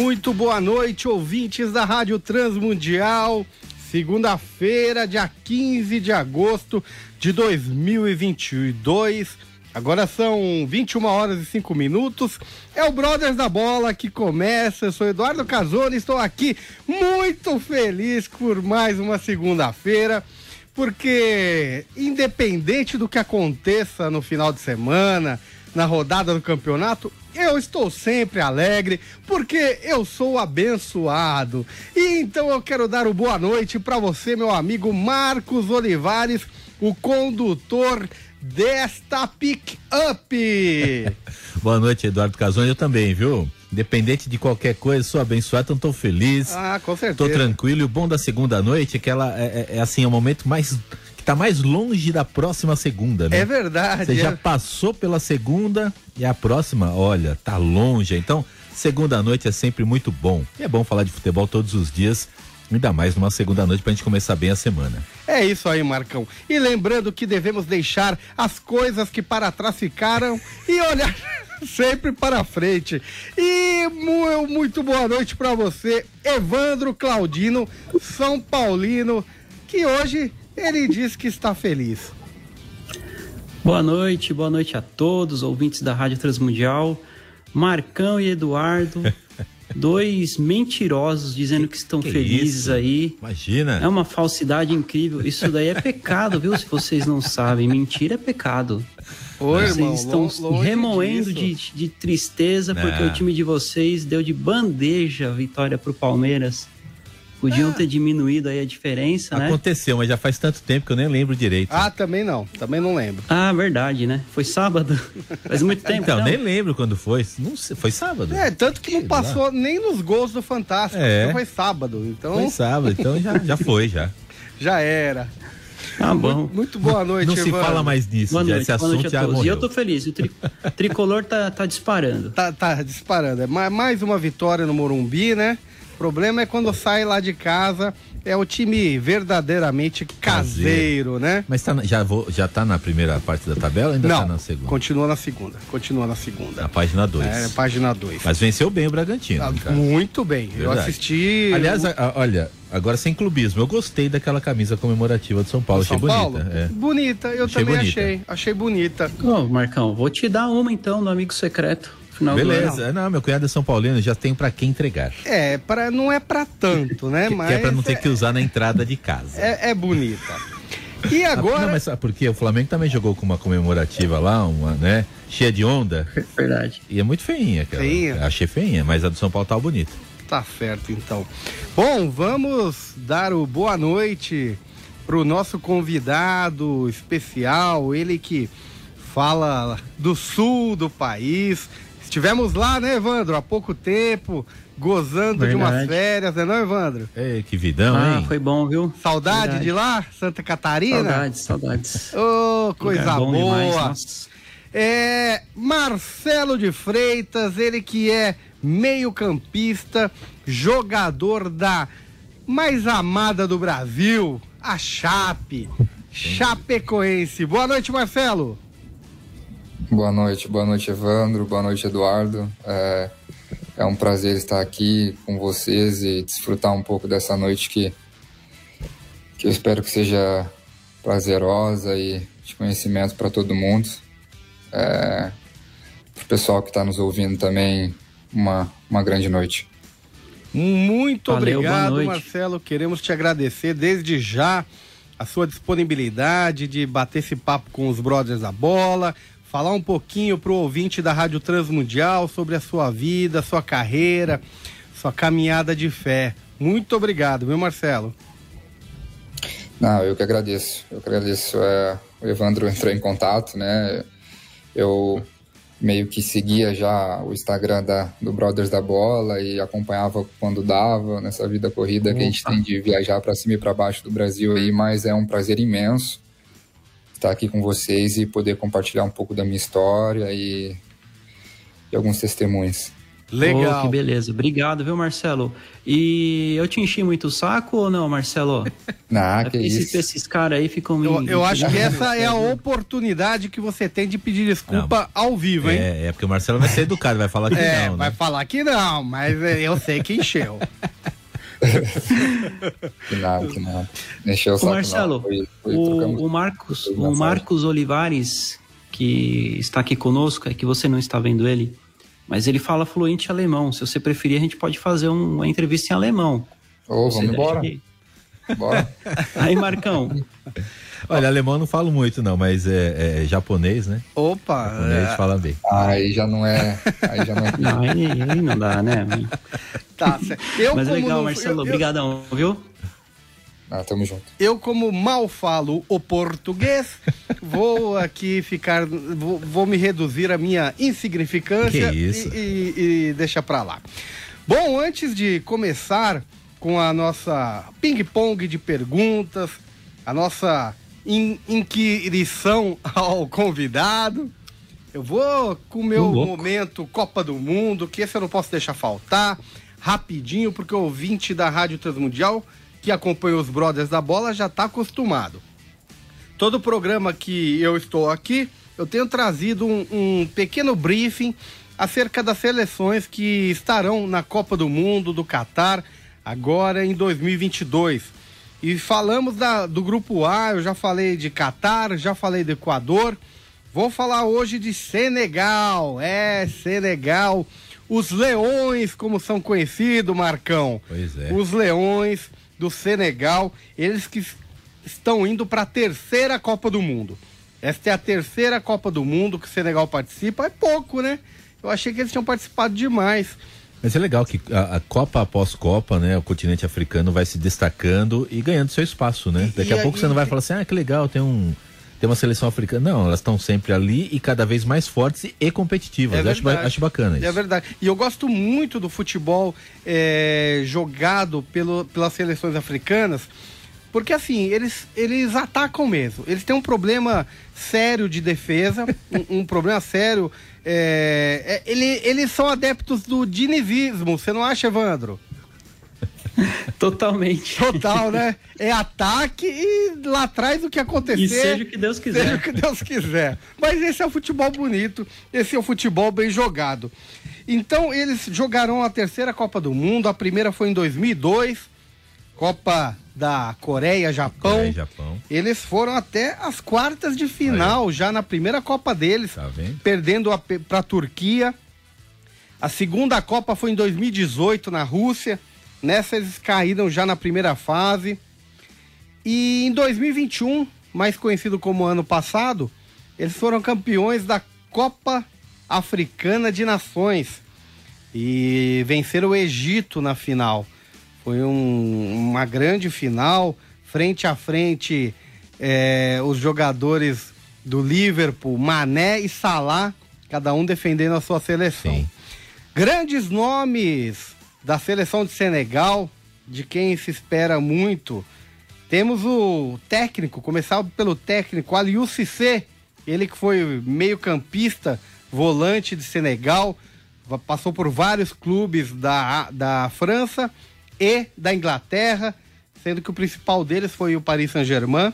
Muito boa noite, ouvintes da Rádio Transmundial. Segunda-feira, dia 15 de agosto de 2022. Agora são 21 horas e 5 minutos. É o Brothers da Bola que começa. Eu sou Eduardo Casoni, estou aqui muito feliz por mais uma segunda-feira, porque independente do que aconteça no final de semana, na rodada do campeonato, eu estou sempre alegre porque eu sou abençoado. E então eu quero dar o boa noite para você, meu amigo Marcos Olivares, o condutor desta pick-up. boa noite, Eduardo Casoni. Eu também, viu? Independente de qualquer coisa, sou abençoado, então estou feliz. Ah, com certeza. Tô tranquilo. E o bom da segunda noite é que ela é, é, é assim, é o momento mais tá mais longe da próxima segunda, né? É verdade. Você é... já passou pela segunda e a próxima, olha, tá longe. Então, segunda noite é sempre muito bom. E é bom falar de futebol todos os dias. Ainda mais numa segunda noite pra gente começar bem a semana. É isso aí, Marcão. E lembrando que devemos deixar as coisas que para trás ficaram e olhar sempre para frente. E muito boa noite para você, Evandro Claudino, São Paulino, que hoje ele diz que está feliz. Boa noite, boa noite a todos, ouvintes da Rádio Transmundial. Marcão e Eduardo, dois mentirosos dizendo que estão que felizes isso? aí. Imagina. É uma falsidade incrível. Isso daí é pecado, viu? Se vocês não sabem, mentira é pecado. Oi, vocês irmão, estão longe remoendo de, de, tristeza porque Não. o time de vocês deu de bandeja a vitória pro Palmeiras. Podiam ter diminuído aí a diferença, né? Aconteceu, mas já faz tanto tempo que eu nem lembro direito. Ah, também não, também não lembro. Ah, verdade, né? Foi sábado. Faz muito tempo. então, não? nem lembro quando foi. Não sei, foi sábado? É, tanto que não passou nem nos gols do Fantástico, É. porque foi sábado, então Foi sábado, então já, já foi, já. já era. Tá bom. Muito boa noite, Não se fala mais nisso, Boa já, noite, esse boa noite assunto a já todos. E eu tô feliz, o tri- tricolor tá, tá disparando. Tá, tá disparando. É ma- mais uma vitória no Morumbi, né? O problema é quando sai lá de casa, é o time verdadeiramente caseiro, né? Mas tá, já, vou, já tá na primeira parte da tabela ou ainda Não, tá na segunda? continua na segunda. Continua na segunda. Na página 2. É, página 2. Mas venceu bem o Bragantino. Ah, muito bem. Eu Verdade. assisti. Aliás, o- a- a- olha, agora sem clubismo, eu gostei daquela camisa comemorativa de São Paulo, São achei Paulo? bonita. é. Bonita, eu Achei também bonita. achei. Achei bonita. Ô, Marcão, vou te dar uma então do amigo secreto. Final do ano. Beleza, não, meu cunhado é São Paulino, já tem pra quem entregar. É, pra, não é pra tanto, né? Que, Mas que é pra não ter é, que usar na entrada de casa. é, é bonita. E Ah, agora. Não, mas sabe por quê? O Flamengo também jogou com uma comemorativa lá, uma, né? Cheia de onda. Verdade. E é muito feinha aquela. Feinha? Achei feinha, mas a do São Paulo tá bonita. Tá certo, então. Bom, vamos dar o boa noite pro nosso convidado especial, ele que fala do sul do país. Estivemos lá, né, Evandro, há pouco tempo, gozando de umas Verdade. férias, né, não, Evandro? Ei, que vidão, Ah, hein? foi bom, viu? Saudade Verdade. de lá, Santa Catarina? Saudades, saudades. Ô, coisa Lugar bom boa. demais. É Marcelo de Freitas, ele que é meio-campista, jogador da mais amada do Brasil, a Chape, Chapecoense. Boa noite, Marcelo. Boa noite, boa noite, Evandro, boa noite, Eduardo. É, é um prazer estar aqui com vocês e desfrutar um pouco dessa noite que, que eu espero que seja prazerosa e de conhecimento para todo mundo. É, para o pessoal que está nos ouvindo também, uma, uma grande noite. Muito Valeu, obrigado. Marcelo. Queremos te agradecer desde já a sua disponibilidade de bater esse papo com os brothers da bola, falar um pouquinho pro ouvinte da Rádio Transmundial sobre a sua vida, sua carreira, sua caminhada de fé. Muito obrigado, viu, Marcelo? Não, eu que agradeço. Eu que agradeço. É, o Evandro entrou em contato, né? Eu meio que seguia já o Instagram da, do Brothers da Bola e acompanhava quando dava nessa vida corrida que a gente tem de viajar para cima e para baixo do Brasil aí, mas é um prazer imenso estar aqui com vocês e poder compartilhar um pouco da minha história e, e alguns testemunhos. Legal. Oh, que beleza. Obrigado, viu, Marcelo? E eu te enchi muito o saco ou não, Marcelo? Não, que esses, isso. Esses caras aí ficam me, Eu, eu acho que essa é a oportunidade que você tem de pedir desculpa não, ao vivo, hein? É, é porque o Marcelo vai ser educado, vai falar que é, não. Vai né? falar que não, mas eu sei que encheu. que nada, que nada. Encheu o saco. Marcelo, foi, foi, o, o, Marcos, o Marcos Olivares, que está aqui conosco, é que você não está vendo ele mas ele fala fluente alemão. Se você preferir, a gente pode fazer um, uma entrevista em alemão. Ô, oh, vamos embora. Que... Bora. Aí, Marcão. Olha, alemão não falo muito, não, mas é, é japonês, né? Opa! Japonês é... fala bem. Aí já não é. Aí já não é. Não, aí, aí não dá, né? Tá, certo. Eu, mas legal, não... Marcelo. Eu, obrigadão, eu... viu? Ah, tamo junto. Eu, como mal falo o português, vou aqui ficar. Vou, vou, me reduzir a minha insignificância e, e, e deixar pra lá. Bom, antes de começar com a nossa ping-pong de perguntas, a nossa in, inquirição ao convidado, eu vou com o meu momento Copa do Mundo, que esse eu não posso deixar faltar, rapidinho, porque o ouvinte da Rádio Transmundial que acompanha os Brothers da Bola já está acostumado. Todo programa que eu estou aqui, eu tenho trazido um, um, pequeno briefing acerca das seleções que estarão na Copa do Mundo do Catar agora em 2022. E falamos da, do grupo A, eu já falei de Catar, já falei do Equador. Vou falar hoje de Senegal. É, Senegal. Os Leões, como são conhecidos, Marcão. Pois é. Os Leões do Senegal, eles que estão indo para a terceira Copa do Mundo. Esta é a terceira Copa do Mundo que o Senegal participa, é pouco, né? Eu achei que eles tinham participado demais. Mas é legal que a, a, Copa após Copa, né, o continente africano vai se destacando e ganhando seu espaço, né? Daqui e, a pouco e, você não vai falar assim, ah, que legal, tem um tem uma seleção africana. Não, elas estão sempre ali e cada vez mais fortes e competitivas. É acho, acho, bacana isso. É verdade. E eu gosto muito do futebol é, jogado pelo, pelas seleções africanas, porque assim, eles, eles atacam mesmo. Eles têm um problema sério de defesa, um, um problema sério. É, é, ele, eles são adeptos do dinizismo, você não acha, Evandro? Totalmente. Total, né? É ataque e lá atrás o que acontecer. E seja o que Deus quiser. Seja o que Deus quiser. Mas esse é o futebol bonito, esse é o futebol bem jogado. Então eles jogaram a terceira Copa do Mundo, a primeira foi em 2002, Copa da Coreia, Japão. Coreia, Japão. Eles foram até as quartas de final, Aí. já na primeira Copa deles, tá perdendo para a Turquia. A segunda Copa foi em 2018 na Rússia. Nessa eles caíram já na primeira fase. E em 2021, mais conhecido como ano passado, eles foram campeões da Copa Africana de Nações e venceram o Egito na final. Foi um, uma grande final, frente a frente, é, os jogadores do Liverpool, Mané e Salah, cada um defendendo a sua seleção. Sim. Grandes nomes da seleção de Senegal, de quem se espera muito. Temos o técnico, começar pelo técnico Aliou Cissé, ele que foi meio-campista, volante de Senegal, passou por vários clubes da, da França e da Inglaterra, sendo que o principal deles foi o Paris Saint-Germain.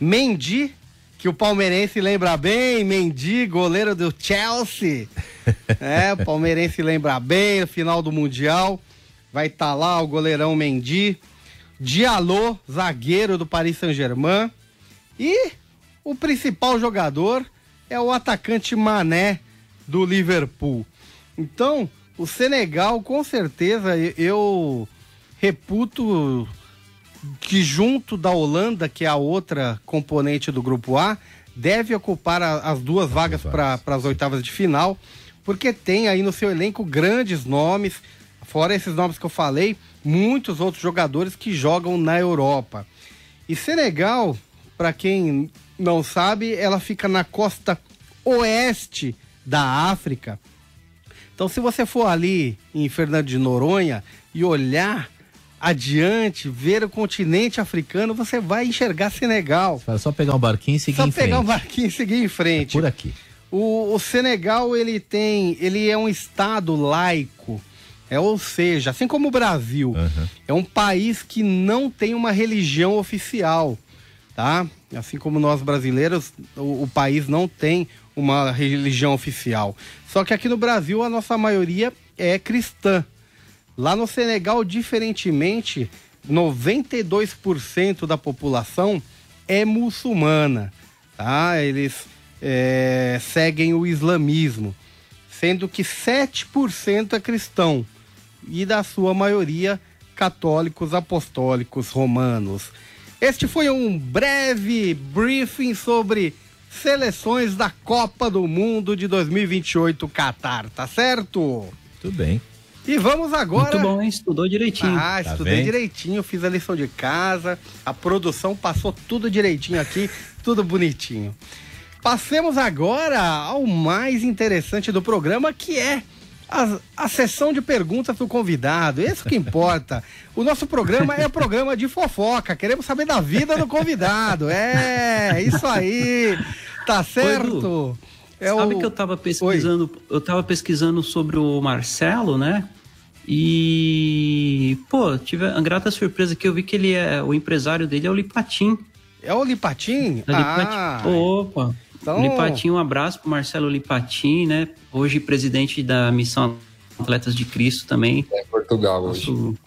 Mendy, que o palmeirense lembra bem, Mendy, goleiro do Chelsea. é, o palmeirense lembra bem, final do Mundial. Vai estar tá lá o goleirão Mendy. Diallo, zagueiro do Paris Saint-Germain. E o principal jogador é o atacante Mané do Liverpool. Então, o Senegal, com certeza, eu reputo que junto da Holanda, que é a outra componente do grupo A, deve ocupar a, as duas vagas para as oitavas de final, porque tem aí no seu elenco grandes nomes, fora esses nomes que eu falei, muitos outros jogadores que jogam na Europa. E Senegal, para quem não sabe, ela fica na costa oeste da África. Então, se você for ali em Fernando de Noronha e olhar adiante, ver o continente africano, você vai enxergar Senegal. É só pegar um barquinho e seguir Só em frente. pegar um barquinho e seguir em frente. É por aqui. O, o Senegal, ele tem, ele é um estado laico, é, ou seja, assim como o Brasil, Aham. é um país que não tem uma religião oficial, tá? Assim como nós brasileiros, o, o país não tem uma religião oficial. Só que aqui no Brasil a nossa maioria é cristã. Lá no Senegal, diferentemente, 92% da população é muçulmana, tá? Eles é, seguem o islamismo, sendo que 7% é cristão e da sua maioria católicos apostólicos romanos. Este foi um breve briefing sobre seleções da Copa do Mundo de 2028 Qatar, tá certo? Tudo bem. E vamos agora. Muito bom, hein? Estudou direitinho. Ah, Tá estudei vendo? direitinho, fiz a lição de casa, a produção passou tudo direitinho aqui, tudo bonitinho. Passemos agora ao mais interessante do programa, que é a, a sessão de perguntas do convidado. Isso que importa. O nosso programa é programa de fofoca, queremos saber da vida do convidado. É, isso aí. Tá certo? É Sabe o- que eu tava pesquisando, eu tava pesquisando sobre o Marcelo, né? E pô, tive a grata surpresa que eu vi que ele é o empresário dele é o Lipatim. É o Lipatim? É o Ah, Lipatim. Opa. Então- Lipatim, um abraço pro Marcelo Lipatim, né? Hoje presidente da missão Atletas de Cristo também. É em Portugal hoje. Nosso-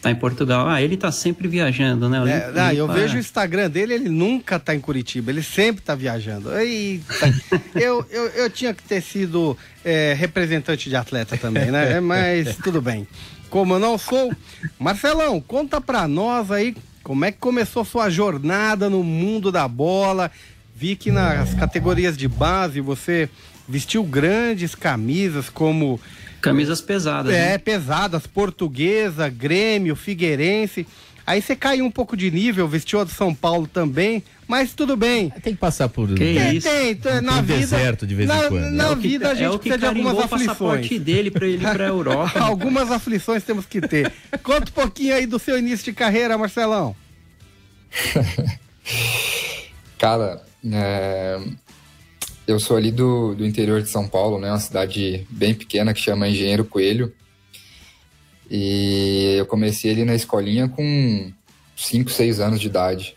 Tá em Portugal. Ah, ele tá sempre viajando, né? É, não, eu Lipa- vejo o Instagram dele, ele nunca tá em Curitiba, ele sempre tá viajando. Eita, eu, eu, eu tinha que ter sido é, representante de atleta também, né? É, Mas tudo bem. Como eu não sou, Marcelão, conta pra nós aí como é que começou sua jornada no mundo da bola. Vi que nas categorias de base você vestiu grandes camisas como Camisas pesadas. é, né? pesadas, portuguesa, Grêmio, Figueirense. Aí você caiu um pouco de nível, vestiu a do São Paulo também, mas tudo bem. Tem que passar por. Que Tem, isso. tem, tem, na vida. deserto de vez em na, quando. Na É o que- vida a gente é o que precisa de algumas carimbou o passaporte aflições. dele pra ele ir pra Europa. algumas aflições temos que ter. Conta um pouquinho aí do seu início de carreira, Marcelão. Cara, é, eu sou ali do, do interior de São Paulo, né? Uma cidade bem pequena que chama Engenheiro Coelho. E eu comecei ali na escolinha com 5, 6 anos de idade.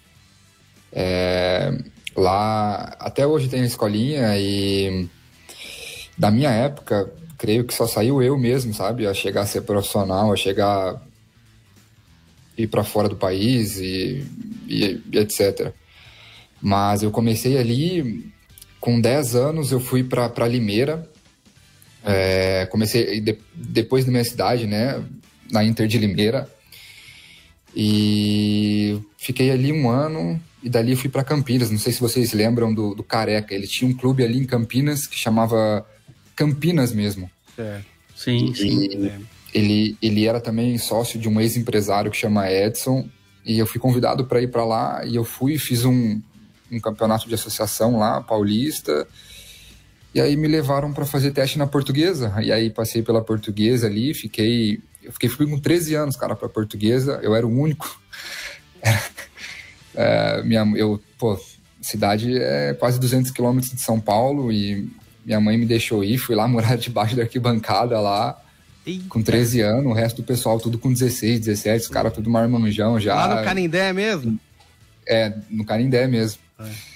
É, lá, até hoje tem escolinha e da minha época, creio que só saiu eu mesmo, sabe? A chegar a ser profissional, a chegar a ir para fora do país e, e, e etc. Mas eu comecei ali, com 10 anos eu fui para Limeira. É, comecei de- depois da minha cidade, né? Na Inter de Limeira. E fiquei ali um ano e dali fui para Campinas. Não sei se vocês lembram do, do Careca. Ele tinha um clube ali em Campinas que chamava Campinas mesmo. É, Sim, sim. Ele, ele era também sócio de um ex-empresário que chama Edson. E eu fui convidado para ir para lá. E eu fui, fiz um, um campeonato de associação lá, paulista. E aí me levaram para fazer teste na portuguesa. E aí passei pela portuguesa ali, fiquei. Eu fiquei fui com 13 anos, cara, para portuguesa. Eu era o único. É, minha, eu, pô, cidade é quase 200 quilômetros de São Paulo e minha mãe me deixou ir. Fui lá morar debaixo da arquibancada lá Eita, com 13 anos, o resto do pessoal tudo com 16, 17, os caras tudo marmanjão já. Lá no Canindé mesmo? É, no Canindé mesmo. É.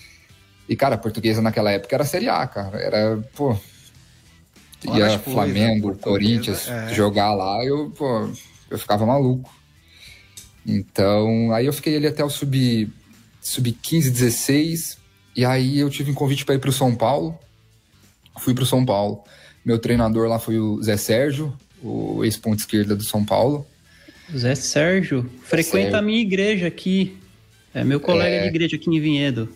E, cara, a portuguesa naquela época era Série A, cara. Era, pô. Olha Ia coisas, Flamengo, Corinthians é. jogar lá, eu, pô, eu ficava maluco. Então, aí eu fiquei ali até o sub, sub 15, 16. E aí eu tive um convite para ir pro São Paulo. Fui pro São Paulo. Meu treinador lá foi o Zé Sérgio, o ex-ponto esquerda do São Paulo. Zé Sérgio frequenta Sérgio. a minha igreja aqui. É meu colega É. de igreja aqui em Vinhedo.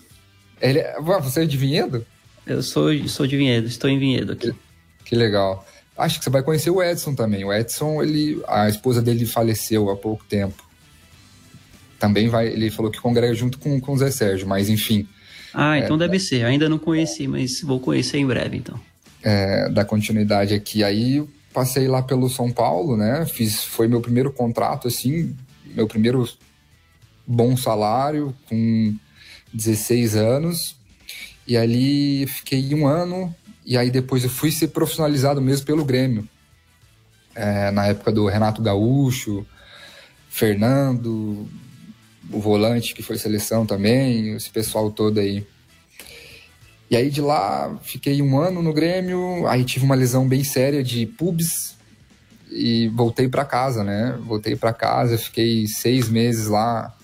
Ele, Ué, você é de Vinhedo? Eu sou, sou de Vinhedo, estou em Vinhedo aqui. Que legal. Acho que você vai conhecer o Edson também. O Edson, ele, a esposa dele faleceu há pouco tempo. Também vai, ele falou que congrega junto com, com o Zé Sérgio, mas enfim. Ah, então É. deve ser. Ainda não conheci, mas vou conhecer em breve, então. é, dar continuidade aqui. Aí passei lá pelo São Paulo, né? Fiz, foi meu primeiro contrato, assim, meu primeiro bom salário, com 16 anos. E ali fiquei um ano, e aí depois eu fui ser profissionalizado mesmo pelo Grêmio. É, na época do Renato Gaúcho, Fernando, o volante que foi seleção também, esse pessoal todo aí. E aí de lá fiquei um ano no Grêmio, aí tive uma lesão bem séria de pubs e voltei para casa, né? Voltei para casa, fiquei seis meses lá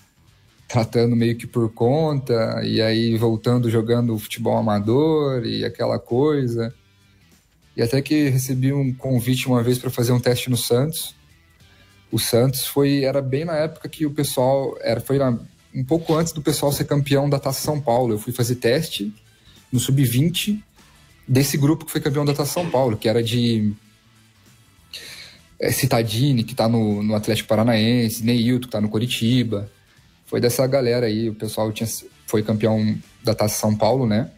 tratando meio que por conta e aí voltando jogando futebol amador e aquela coisa. E até que recebi um convite uma vez para fazer um teste no Santos. O Santos foi era bem na época que o pessoal era foi um pouco antes do pessoal ser campeão da Taça São Paulo. Eu fui fazer teste no sub-20 desse grupo que foi campeão da Taça São Paulo, que era de é, Citadini, que está no, no, Atlético Paranaense, Neilton, que está no Coritiba. Foi dessa galera aí, o pessoal tinha, foi campeão da Taça São Paulo, né?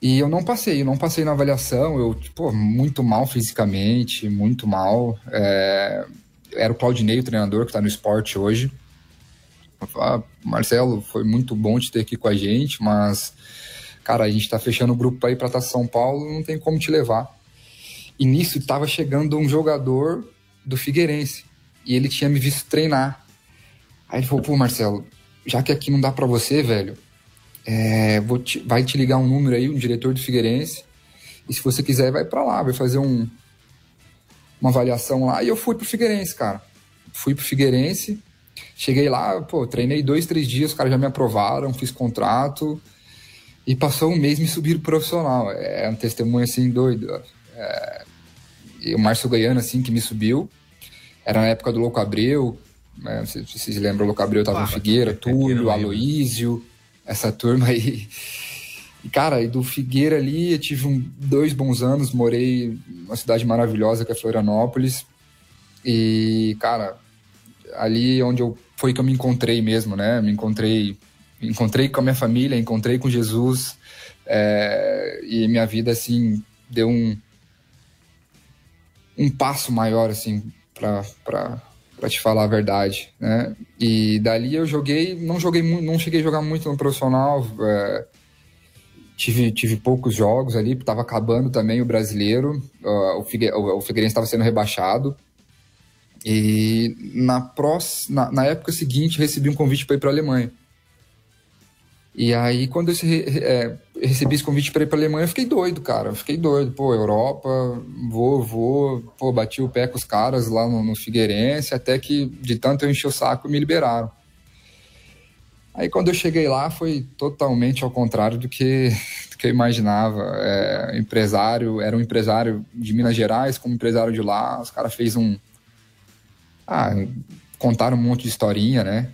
E eu não passei, eu não passei na avaliação, eu, tipo, muito mal fisicamente, muito mal. É, era o Claudinei, o treinador, que está no esporte hoje. Ah, Marcelo, foi muito bom te ter aqui com a gente, mas cara, a gente tá fechando o grupo ir para São Paulo, não tem como te levar. E nisso estava chegando um jogador do Figueirense e ele tinha me visto treinar. Aí ele falou: pô, Marcelo, já que aqui não dá para você, velho, é, te, vai te ligar um número aí, um diretor do Figueirense, e se você quiser, vai para lá, vai fazer um, uma avaliação lá. E eu fui pro Figueirense, cara. Fui pro Figueirense, cheguei lá, pô, treinei dois, três dias, os caras já me aprovaram, fiz contrato. E passou um mês me subir profissional. É um testemunho assim doido. É, e o Márcio Goiano, assim, que me subiu. Era na época do Louco Abreu. Né? Não sei se vocês lembram, o Louco Abreu tava ah, no Figueira, Túlio, Aloísio, essa turma aí. E, cara, e do Figueira ali, eu tive um, dois bons anos, morei numa cidade maravilhosa que é Florianópolis. E, cara, ali onde eu foi que eu me encontrei mesmo, né? Me encontrei encontrei com a minha família, encontrei com Jesus é, e minha vida assim deu um um passo maior assim para para te falar a verdade, né? E dali eu joguei, não joguei não cheguei a jogar muito no profissional, é, tive tive poucos jogos ali, estava acabando também o brasileiro, uh, o, Figue, o, o Figueirense estava sendo rebaixado. E na, próxima, na, na época seguinte recebi um convite para ir para Alemanha. E aí, quando eu é, recebi esse convite para ir para Alemanha, eu fiquei doido, cara. Eu fiquei doido. Pô, Europa, vou, vou. Pô, bati o pé com os caras lá no, no Figueirense, até que de tanto eu enchi o saco me liberaram. Aí, quando eu cheguei lá, foi totalmente ao contrário do que, do que eu imaginava. É, empresário, era um empresário de Minas Gerais, como empresário de lá. Os caras fez um. Ah, contaram um monte de historinha, né?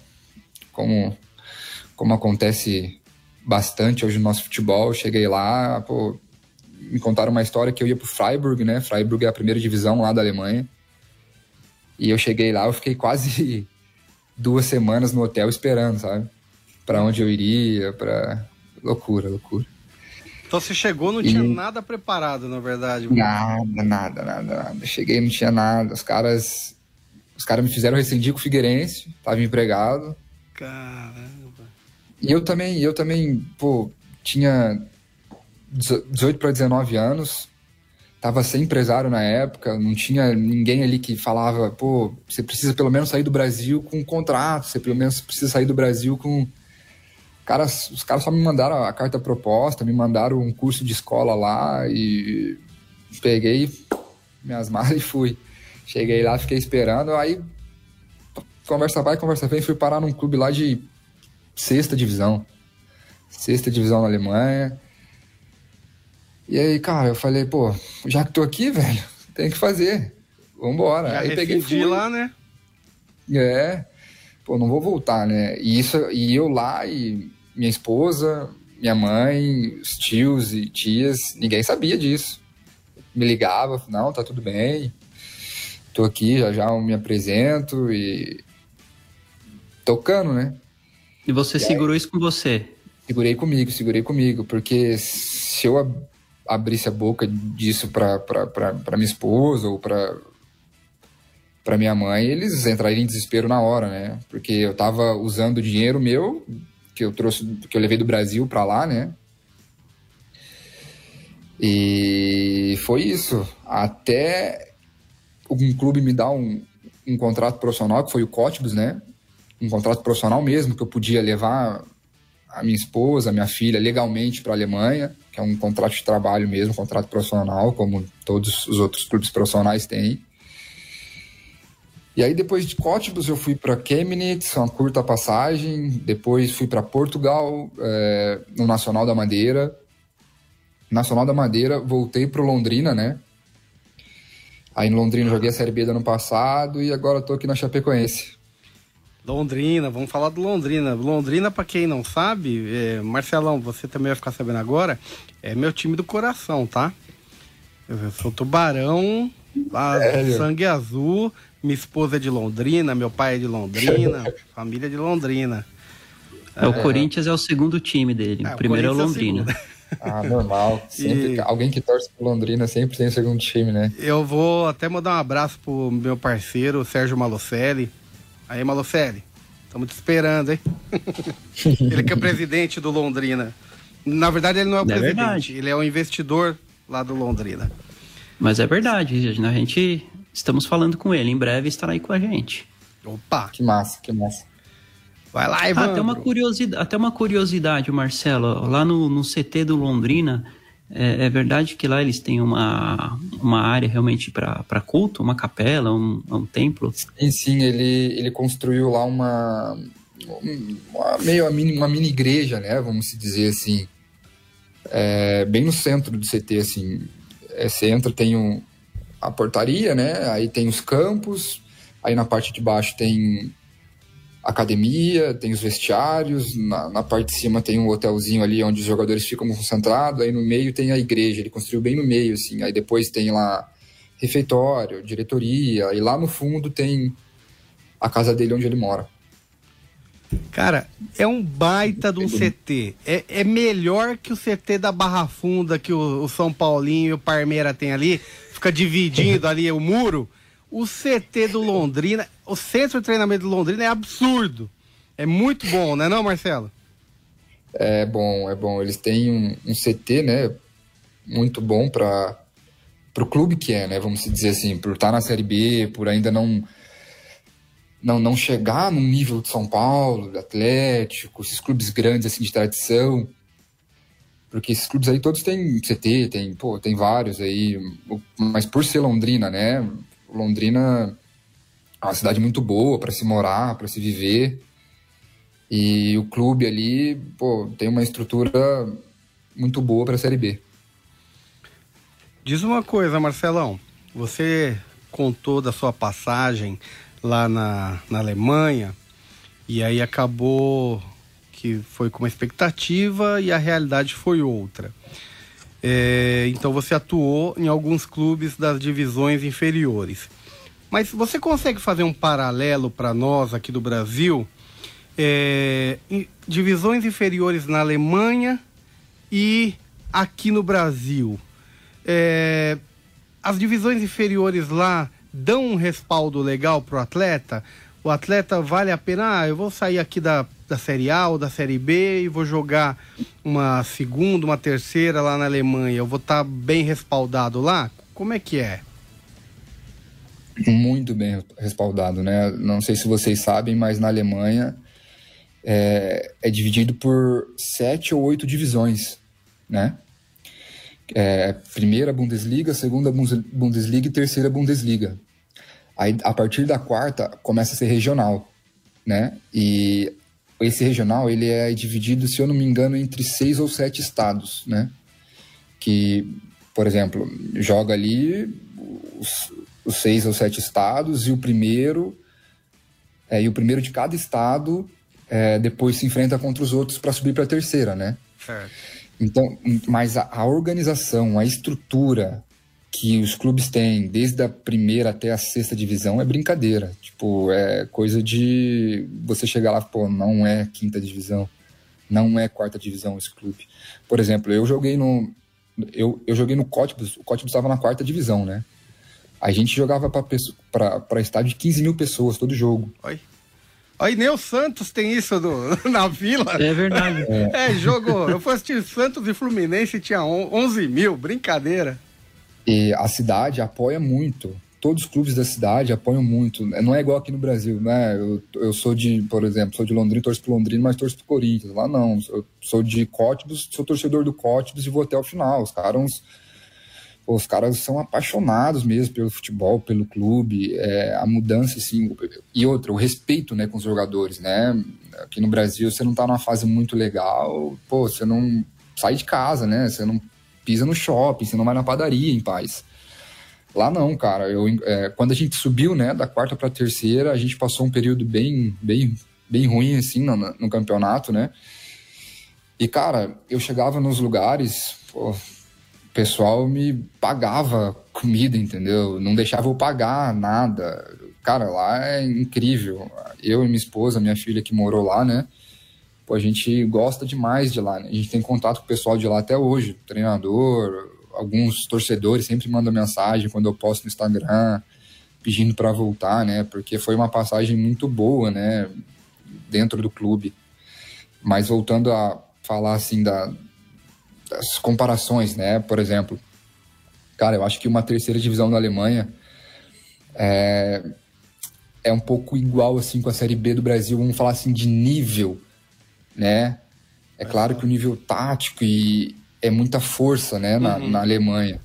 Como como acontece bastante hoje no nosso futebol. cheguei lá, pô, me contaram uma história que eu ia pro Freiburg, né? Freiburg é a primeira divisão lá da Alemanha. E eu cheguei lá, eu fiquei quase duas semanas no hotel esperando, sabe? Para onde eu iria, para loucura, loucura. Então você chegou, não e... tinha nada preparado, na verdade. Nada, nada, nada, nada. Cheguei, não tinha nada. Os caras, os caras me fizeram rescindir com o Figueirense, tava empregado. Caramba. E eu também, eu também, pô, tinha 18 para 19 anos, tava sem empresário na época, não tinha ninguém ali que falava, pô, você precisa pelo menos sair do Brasil com um contrato, você pelo menos precisa sair do Brasil com caras, os caras só me mandaram a carta proposta, me mandaram um curso de escola lá e peguei minhas malas e fui. Cheguei lá, fiquei esperando, aí conversa vai, conversa vem, fui parar num clube lá de sexta divisão. Sexta divisão na Alemanha. E aí, cara, eu falei, pô, já que tô aqui, velho, tem que fazer. Vambora. Já aí peguei fui. lá, né? É. Pô, não vou voltar, né? E isso e eu lá e minha esposa, minha mãe, os tios e tias, ninguém sabia disso. Me ligava, não, tá tudo bem. Tô aqui, já já eu me apresento e tocando, né? E você e segurou aí, isso com você? Segurei comigo, segurei comigo, porque se eu abrisse a boca disso para minha esposa ou para para minha mãe, eles entrariam em desespero na hora, né? Porque eu tava usando dinheiro meu que eu trouxe, que eu levei do Brasil para lá, né? E foi isso. Até um clube me dar um, um contrato profissional, que foi o Cotibus, né? Um contrato profissional mesmo, que eu podia levar a minha esposa, a minha filha legalmente para a Alemanha, que é um contrato de trabalho mesmo, um contrato profissional, como todos os outros clubes profissionais têm. E aí depois de Cottbus eu fui para Chemnitz, uma curta passagem, depois fui para Portugal, é, no Nacional da Madeira. Nacional da Madeira, voltei para Londrina, né? Aí em Londrina joguei a Série B do ano passado e agora estou aqui na Chapecoense. Londrina, vamos falar do Londrina. Londrina, para quem não sabe, é, Marcelão, você também vai ficar sabendo agora, é meu time do coração, tá? Eu sou tubarão, sangue azul, minha esposa é de Londrina, meu pai é de Londrina, família de Londrina. É, o Corinthians é o segundo time dele, é, o primeiro é o Londrina. É ah, normal. Sempre, e... Alguém que torce pro Londrina sempre tem o segundo time, né? Eu vou até mandar um abraço pro meu parceiro, Sérgio Malucelli. Aí, Malucelli, estamos te esperando, hein? ele que é presidente do Londrina. Na verdade, ele não é o é presidente, verdade. ele é o investidor lá do Londrina. Mas é verdade, a gente estamos falando com ele, em breve estará aí com a gente. Opa! Que massa, que massa. Vai lá, Ivan. Ah, até uma curiosidade, até uma curiosidade, Marcelo. Lá no, no CT do Londrina, é, é, verdade que lá eles têm uma, uma área realmente para culto, uma capela, um, um templo? Sim, sim, ele, ele construiu lá uma, uma meio uma mini, uma mini igreja, né? Vamos dizer assim. É, bem no centro do CT, assim. É, você entra, tem um, a portaria, né? Aí tem os campos, aí na parte de baixo tem academia, tem os vestiários, na, na, parte de cima tem um hotelzinho ali onde os jogadores ficam concentrados, aí no meio tem a igreja, ele construiu bem no meio, assim, aí depois tem lá refeitório, diretoria, e lá no fundo tem a casa dele onde ele mora. Cara, é um baita de um CT. É, é melhor que o CT da Barra Funda que o, o São Paulinho e o Parmeira tem ali, fica dividindo ali o muro. O CT do Londrina, o centro de treinamento do Londrina é absurdo. É muito bom, né, não, Marcelo? É bom, é bom. Eles têm um, um CT, né, muito bom para o clube que é, né, vamos dizer assim, por estar na Série B, por ainda não não, não chegar no nível de São Paulo, Atlético, esses clubes grandes assim de tradição. Porque esses clubes aí todos têm CT, tem, pô, tem vários aí, mas por ser Londrina, né? Londrina é uma cidade muito boa para se morar, para se viver. E o clube ali, pô, tem uma estrutura muito boa para a Série B. Diz uma coisa, Marcelão. Você contou da sua passagem lá na, na Alemanha e aí acabou que foi com uma expectativa e a realidade foi outra. É, então você atuou em alguns clubes das divisões inferiores. Mas você consegue fazer um paralelo para nós aqui do Brasil? É, divisões inferiores na Alemanha e aqui no Brasil. É, as divisões inferiores lá dão um respaldo legal para o atleta? O atleta vale a pena, ah, eu vou sair aqui da da Série A ou da Série B e vou jogar uma segunda, uma terceira lá na Alemanha, eu vou estar tá bem respaldado lá? Como é que é? Muito bem respaldado, né? Não sei se vocês sabem, mas na Alemanha é, é dividido por sete ou oito divisões, né? É, primeira Bundesliga, segunda Bundesliga e terceira Bundesliga. Aí, a partir da quarta, começa a ser regional, né? E esse regional ele é dividido, se eu não me engano, entre seis ou sete estados, né? Que, por exemplo, joga ali os, os seis ou sete estados e o primeiro é, e o primeiro de cada estado é, depois se enfrenta contra os outros para subir para a terceira, né? Certo. Então, mas a, a organização, a estrutura, que os clubes têm, desde a primeira até a sexta divisão, é brincadeira. Tipo, é coisa de você chegar lá, pô, não é quinta divisão, não é quarta divisão esse clube. Por exemplo, eu joguei no, eu, eu joguei no Cótibus, o Cótibus estava na quarta divisão, né? A gente jogava para estádio de 15 mil pessoas todo jogo. Oi. Aí nem o Santos tem isso do, na vila. É verdade. É, é jogo. Eu fui assistir Santos e Fluminense e tinha 11 mil, brincadeira. E a cidade apoia muito. Todos os clubes da cidade apoiam muito. Não é igual aqui no Brasil, né? Eu, eu sou de, por exemplo, sou de Londrina, torço pro Londrina, mas torço pro Corinthians. Lá não. Eu sou de Cótibus, sou torcedor do Cótibus e vou até o final. Os caras os caras são apaixonados mesmo pelo futebol, pelo clube, é, a mudança, assim, e outra, o respeito, né, com os jogadores, né, aqui no Brasil você não tá numa fase muito legal, pô, você não sai de casa, né, você não pisa no shopping, você não vai na padaria em paz. Lá não, cara, eu, é, quando a gente subiu, né, da quarta para terceira, a gente passou um período bem, bem, bem ruim, assim, no, no campeonato, né, e, cara, eu chegava nos lugares, pô, pessoal me pagava comida, entendeu? Não deixava eu pagar nada. Cara, lá é incrível. Eu e minha esposa, minha filha que morou lá, né? Pô, a gente gosta demais de lá, né? A gente tem contato com o pessoal de lá até hoje, treinador, alguns torcedores sempre mandam mensagem quando eu posto no Instagram pedindo para voltar, né? Porque foi uma passagem muito boa, né? Dentro do clube. Mas voltando a falar assim da, as comparações, né? Por exemplo, cara, eu acho que uma terceira divisão da Alemanha é, é um pouco igual assim com a Série B do Brasil, vamos falar assim de nível, né? É claro que o nível tático e é muita força, né, na, uhum. na Alemanha.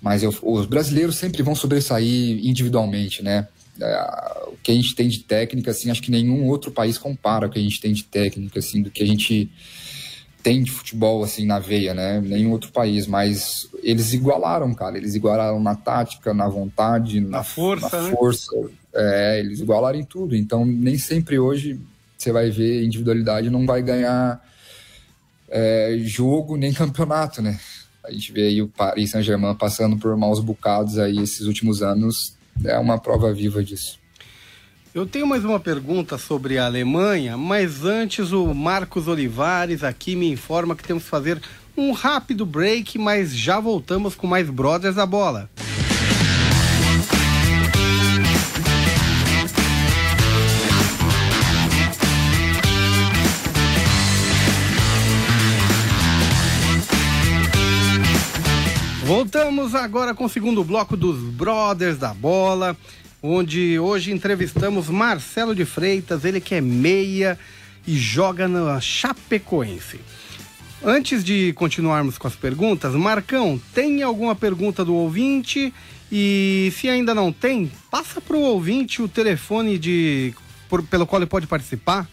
Mas eu, os brasileiros sempre vão sobressair individualmente, né? É, o que a gente tem de técnica, assim, acho que nenhum outro país compara o que a gente tem de técnica, assim, do que a gente tem de futebol assim na veia, né? Nenhum outro país, mas eles igualaram, cara. Eles igualaram na tática, na vontade, na, na força. Na né? força. É, eles igualaram em tudo. Então, nem sempre hoje você vai ver individualidade não vai ganhar é, jogo nem campeonato, né? A gente vê aí o Paris Saint-Germain passando por maus bocados aí esses últimos anos. É uma prova viva disso. Eu tenho mais uma pergunta sobre a Alemanha, mas antes o Marcos Olivares aqui me informa que temos que fazer um rápido break, mas já voltamos com mais Brothers da Bola. Voltamos agora com o segundo bloco dos Brothers da Bola onde hoje entrevistamos Marcelo de Freitas, ele que é meia e joga na Chapecoense. Antes de continuarmos com as perguntas, Marcão, tem alguma pergunta do ouvinte? E se ainda não tem, passa para o ouvinte o telefone de, por, pelo qual ele pode participar.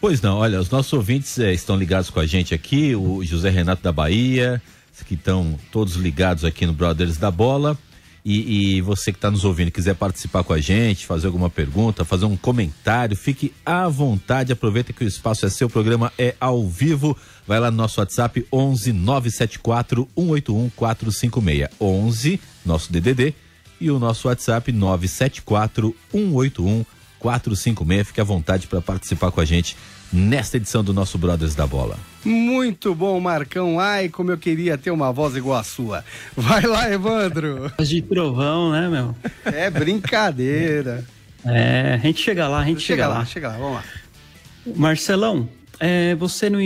Pois não, olha, os nossos ouvintes é, estão ligados com a gente aqui, o José Renato da Bahia, que estão todos ligados aqui no Brothers da Bola. E, e você que está nos ouvindo, quiser participar com a gente, fazer alguma pergunta, fazer um comentário, fique à vontade. Aproveita que o espaço é seu, o programa é ao vivo. Vai lá no nosso WhatsApp 11 974 181 456. 11, nosso DDD, e o nosso WhatsApp 974 181 456. Fique à vontade para participar com a gente nesta edição do nosso Brothers da Bola. Muito bom, Marcão. Ai, como eu queria ter uma voz igual a sua. Vai lá, Evandro. Voz de trovão, né, meu? É brincadeira. É, a gente chega lá, a gente chega, chega lá. lá. Chega lá, vamos lá. Marcelão, é, você no,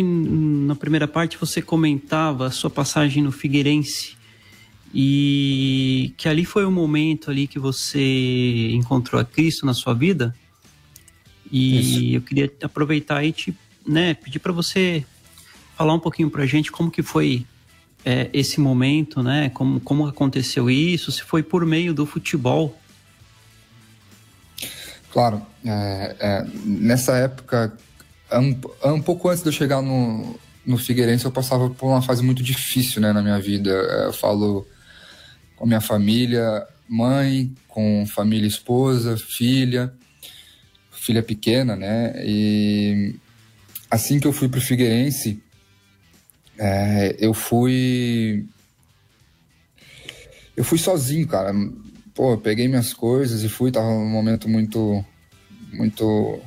na primeira parte você comentava a sua passagem no Figueirense e que ali foi o momento ali que você encontrou a Cristo na sua vida. E Isso. eu queria aproveitar e te, né, pedir para você falar um pouquinho para a gente como que foi é, esse momento, né? Como, como aconteceu isso, se foi por meio do futebol. Claro, é, é, nessa época, um, um, pouco antes de eu chegar no, no Figueirense, eu passava por uma fase muito difícil né, na minha vida. É, eu falo com minha família, mãe, com família, esposa, filha filha pequena, né? E assim que eu fui pro Figueirense, é, eu fui. Eu fui sozinho, cara. Pô, peguei minhas coisas e fui, tava num momento muito. Muito.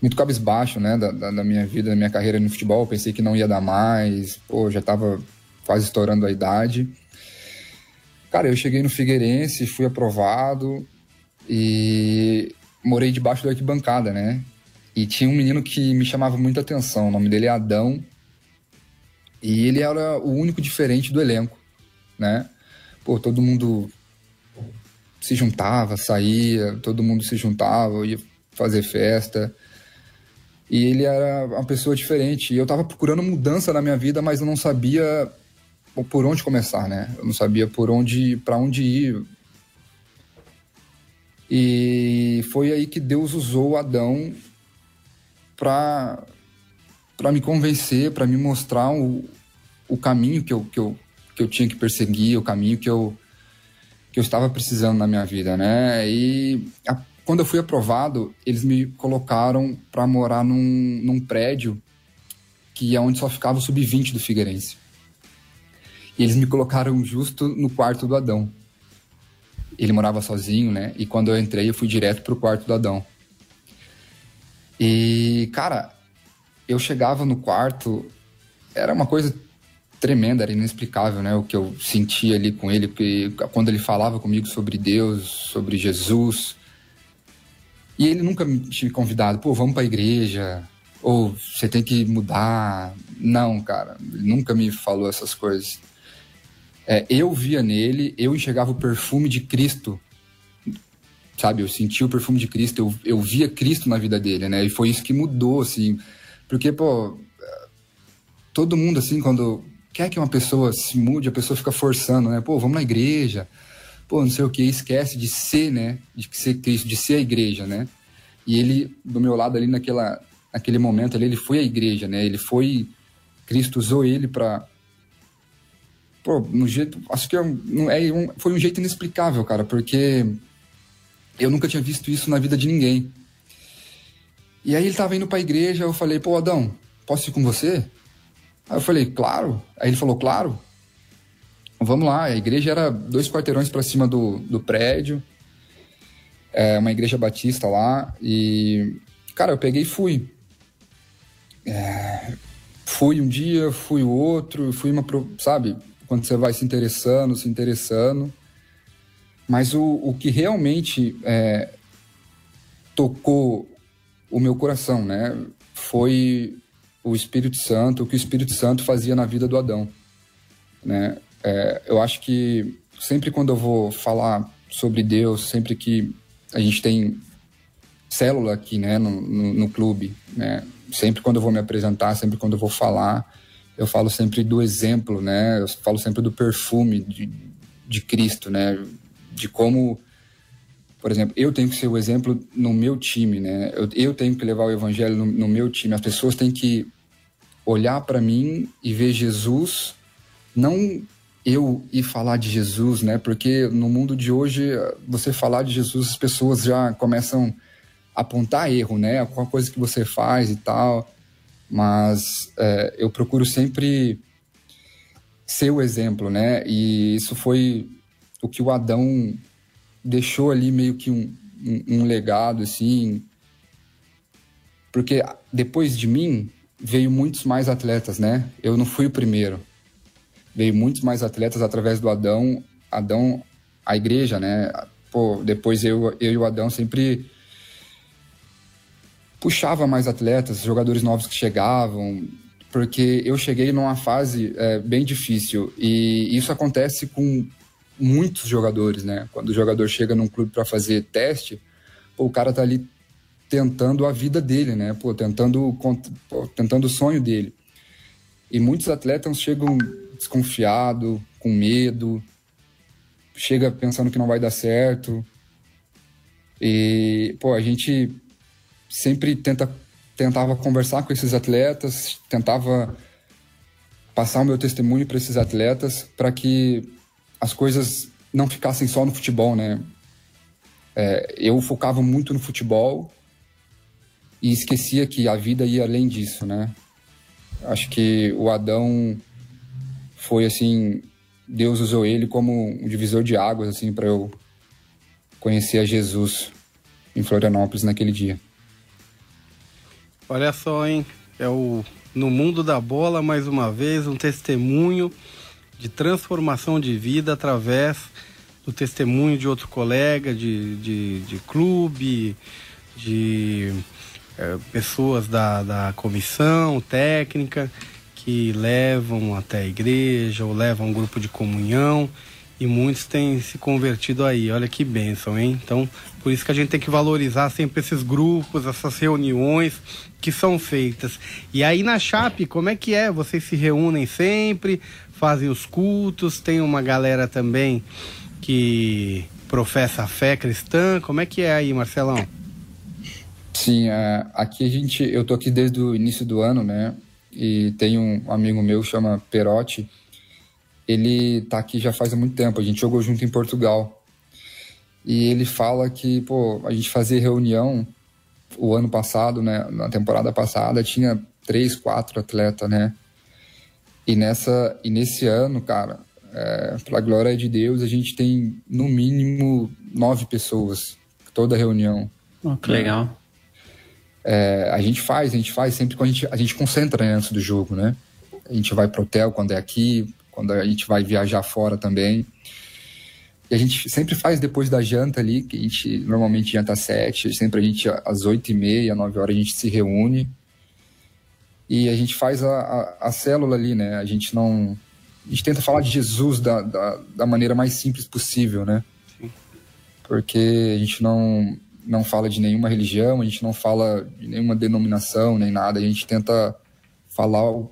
muito cabisbaixo, né, da, da, da, minha vida, da minha carreira no futebol. Eu pensei que não ia dar mais, pô, já estava quase estourando a idade. Cara, eu cheguei no Figueirense, fui aprovado e morei debaixo da arquibancada, né? E tinha um menino que me chamava muita atenção, o nome dele é Adão. E ele era o único diferente do elenco, né? Pô, todo mundo se juntava, saía, todo mundo se juntava, ia fazer festa. E ele era uma pessoa diferente. E eu tava procurando mudança na minha vida, mas eu não sabia por onde começar, né? Eu não sabia por onde, para onde ir. E foi aí que Deus usou Adão para para me convencer, para me mostrar o, o caminho que eu, que, eu, que eu tinha que perseguir, o caminho que eu, que eu estava precisando na minha vida, né? E a, quando eu fui aprovado, eles me colocaram para morar num, num prédio que é onde só ficava o sub-20 do Figueirense. E eles me colocaram justo no quarto do Adão. Ele morava sozinho, né? E quando eu entrei, eu fui direto pro quarto do Adão. E, cara, eu chegava no quarto, era uma coisa tremenda, era inexplicável, né? O que eu sentia ali com ele, porque quando ele falava comigo sobre Deus, sobre Jesus, e ele nunca me tinha convidado, pô, vamos pra igreja, ou você tem que mudar. Não, cara, ele nunca me falou essas coisas. É, eu via nele, eu enxergava o perfume de Cristo, sabe? Eu sentia o perfume de Cristo, eu, eu via Cristo na vida dele, né? E foi isso que mudou, assim. Porque, pô, todo mundo, assim, quando quer que uma pessoa se mude, a pessoa fica forçando, né? Pô, vamos na igreja, pô, não sei o que, esquece de ser, né? De ser Cristo, de ser a igreja, né? E ele, do meu lado ali naquela, naquele momento ali, ele foi a igreja, né? Ele foi, Cristo usou ele para pô, no jeito, acho que é, um, é um, foi um jeito inexplicável, cara, porque eu nunca tinha visto isso na vida de ninguém. E aí ele tava indo pra igreja, eu falei, pô, Adão, posso ir com você? Aí eu falei, claro. Aí ele falou, claro vamos lá, a igreja era dois quarteirões para cima do, do prédio, é uma igreja batista lá, e, cara, eu peguei e fui. É, fui um dia, fui o outro, fui uma, sabe, quando você vai se interessando, se interessando. Mas o, o que realmente é, tocou o meu coração, né, foi o Espírito Santo, o que o Espírito Santo fazia na vida do Adão, né? É, eu acho que sempre quando eu vou falar sobre Deus, sempre que a gente tem célula aqui, né, no, no, no, clube, né, sempre quando eu vou me apresentar, sempre quando eu vou falar, eu falo sempre do exemplo, né, eu falo sempre do perfume de, de Cristo, né, de como, por exemplo, eu tenho que ser o exemplo no meu time, né, eu, eu tenho que levar o evangelho no, no meu time, as pessoas têm que olhar para mim e ver Jesus não eu ir falar de Jesus, né? Porque no mundo de hoje, você falar de Jesus, as pessoas já começam a apontar erro, né? Alguma coisa que você faz e tal. Mas é, eu procuro sempre ser o exemplo, né? E isso foi o que o Adão deixou ali meio que um, um, um legado, assim. Porque depois de mim veio muitos mais atletas, né? Eu não fui o primeiro veio muitos mais atletas através do Adão. Adão, a igreja, né? Pô, depois eu, eu e o Adão sempre puxava mais atletas, jogadores novos que chegavam, porque eu cheguei numa fase é, bem difícil e isso acontece com muitos jogadores, né? Quando o jogador chega num clube para fazer teste, pô, o cara tá ali tentando a vida dele, né? Pô, tentando, pô, tentando o sonho dele. E muitos atletas chegam desconfiado, com medo, chega pensando que não vai dar certo. E, pô, a gente sempre tenta, tentava conversar com esses atletas, tentava passar o meu testemunho para esses atletas para que as coisas não ficassem só no futebol, né? É, eu focava muito no futebol e esquecia que a vida ia além disso, né? Acho que o Adão foi assim, Deus usou ele como um divisor de águas assim para eu conhecer a Jesus em Florianópolis naquele dia. Olha só, hein? É o no mundo da bola mais uma vez um testemunho de transformação de vida através do testemunho de outro colega de, de, de clube, de é, pessoas da, da comissão técnica que levam até a igreja ou levam um grupo de comunhão e muitos têm se convertido aí. Olha que bênção, hein? Então, por isso que a gente tem que valorizar sempre esses grupos, essas reuniões que são feitas. E aí na Chape, como é que é? Vocês se reúnem sempre, fazem os cultos, tem uma galera também que professa a fé cristã. Como é que é aí, Marcelão? Sim, é, aqui a gente, eu tô aqui desde o início do ano, né? E tem um amigo meu chama Perotti ele tá aqui já faz muito tempo. A gente jogou junto em Portugal. E ele fala que, pô, a gente fazia reunião o ano passado, né? Na temporada passada tinha três, quatro atletas, né? E nessa e nesse ano, cara, é, para glória de Deus, a gente tem no mínimo nove pessoas toda reunião. Oh, que legal. É, a gente faz, a gente faz sempre quando a gente, a gente concentra né, antes do jogo, né? A gente vai pro hotel quando é aqui, quando a gente vai viajar fora também. E a gente sempre faz depois da janta ali, que a gente normalmente janta às sete, sempre a gente às oito e meia, nove horas a gente se reúne e a gente faz a, a, a, célula ali, né? A gente não... A gente tenta falar de Jesus da, da, da maneira mais simples possível, né? Sim. Porque a gente não, não fala de nenhuma religião, a gente não fala de nenhuma denominação, nem nada. A gente tenta falar o